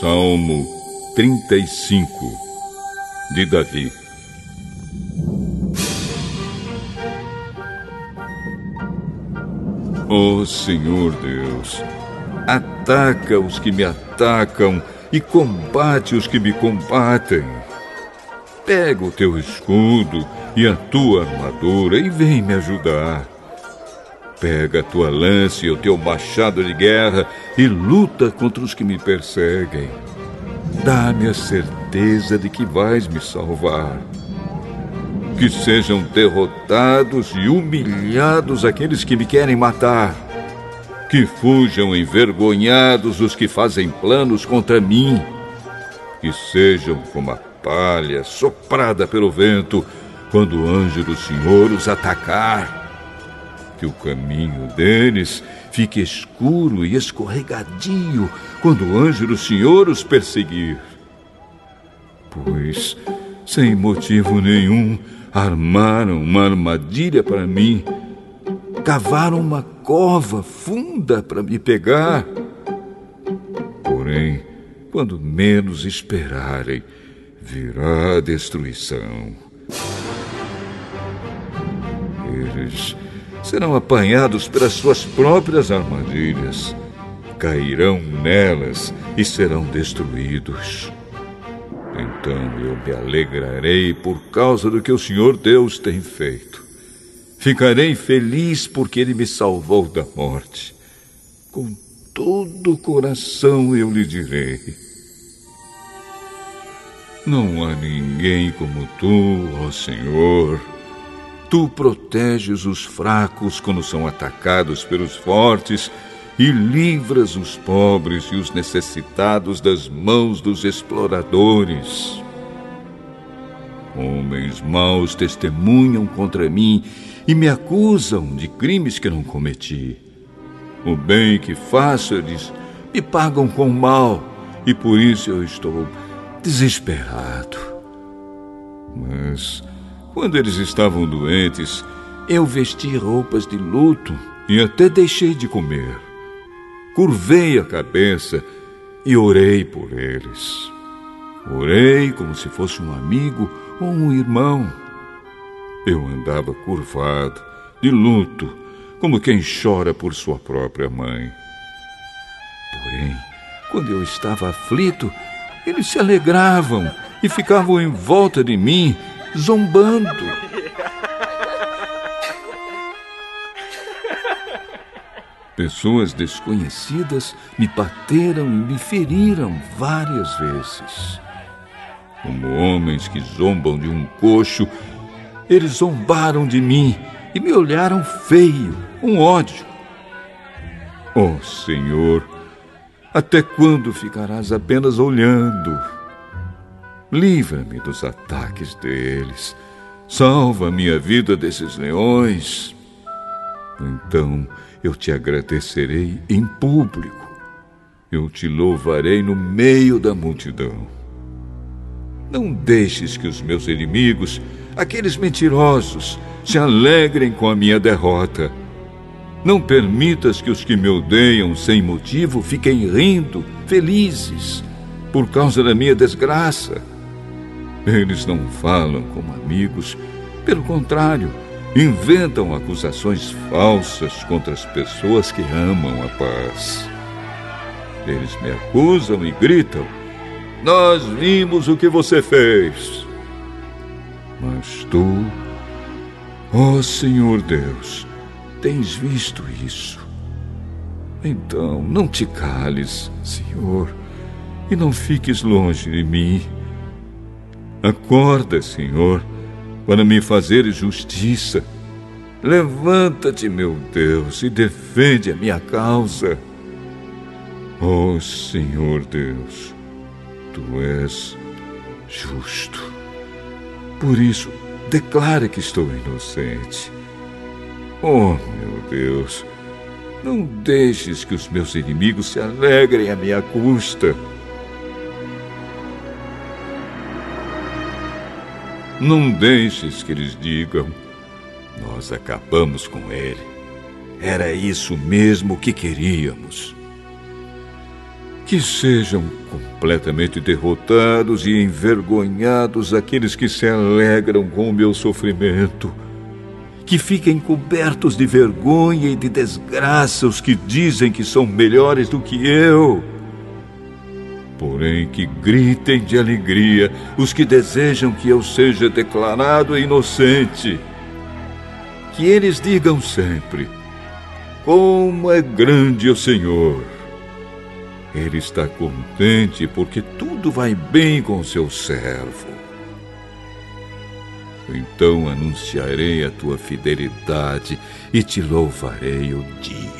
Salmo 35 de Davi. Ó oh, Senhor Deus, ataca os que me atacam e combate os que me combatem. Pega o teu escudo e a tua armadura e vem me ajudar. Pega a tua lança e o teu machado de guerra e luta contra os que me perseguem. Dá-me a certeza de que vais me salvar. Que sejam derrotados e humilhados aqueles que me querem matar. Que fujam envergonhados os que fazem planos contra mim. Que sejam como a palha soprada pelo vento quando o anjo do Senhor os atacar que o caminho deles fique escuro e escorregadio quando o anjo do Senhor os perseguir. Pois, sem motivo nenhum, armaram uma armadilha para mim, cavaram uma cova funda para me pegar. Porém, quando menos esperarem, virá a destruição. Eles serão apanhados pelas suas próprias armadilhas, cairão nelas e serão destruídos. Então eu me alegrarei por causa do que o Senhor Deus tem feito. Ficarei feliz porque Ele me salvou da morte. Com todo o coração eu lhe direi. Não há ninguém como tu, ó Senhor. Tu proteges os fracos quando são atacados pelos fortes e livras os pobres e os necessitados das mãos dos exploradores. Homens maus testemunham contra mim e me acusam de crimes que não cometi. O bem que faço, eles me pagam com mal e por isso eu estou desesperado. Mas quando eles estavam doentes, eu vesti roupas de luto e até deixei de comer. Curvei a cabeça e orei por eles. Orei como se fosse um amigo ou um irmão. Eu andava curvado, de luto, como quem chora por sua própria mãe. Porém, quando eu estava aflito, eles se alegravam e ficavam em volta de mim zombando. Pessoas desconhecidas me bateram e me feriram várias vezes. Como homens que zombam de um coxo, eles zombaram de mim e me olharam feio, com ódio. Oh Senhor, até quando ficarás apenas olhando? Livra-me dos ataques deles. Salva minha vida desses leões. Então eu te agradecerei em público. Eu te louvarei no meio da multidão. Não deixes que os meus inimigos, aqueles mentirosos, se alegrem com a minha derrota. Não permitas que os que me odeiam sem motivo fiquem rindo, felizes, por causa da minha desgraça. Eles não falam como amigos, pelo contrário, inventam acusações falsas contra as pessoas que amam a paz. Eles me acusam e gritam: Nós vimos o que você fez. Mas tu, ó oh Senhor Deus, tens visto isso. Então não te cales, Senhor, e não fiques longe de mim. Acorda, Senhor, para me fazer justiça. Levanta-te, meu Deus, e defende a minha causa. Oh, Senhor Deus, tu és justo. Por isso, declara que estou inocente. Oh, meu Deus, não deixes que os meus inimigos se alegrem à minha custa. Não deixes que eles digam: Nós acabamos com ele. Era isso mesmo que queríamos. Que sejam completamente derrotados e envergonhados aqueles que se alegram com o meu sofrimento. Que fiquem cobertos de vergonha e de desgraça os que dizem que são melhores do que eu. Porém, que gritem de alegria os que desejam que eu seja declarado inocente. Que eles digam sempre: Como é grande o Senhor! Ele está contente porque tudo vai bem com seu servo. Então anunciarei a tua fidelidade e te louvarei o dia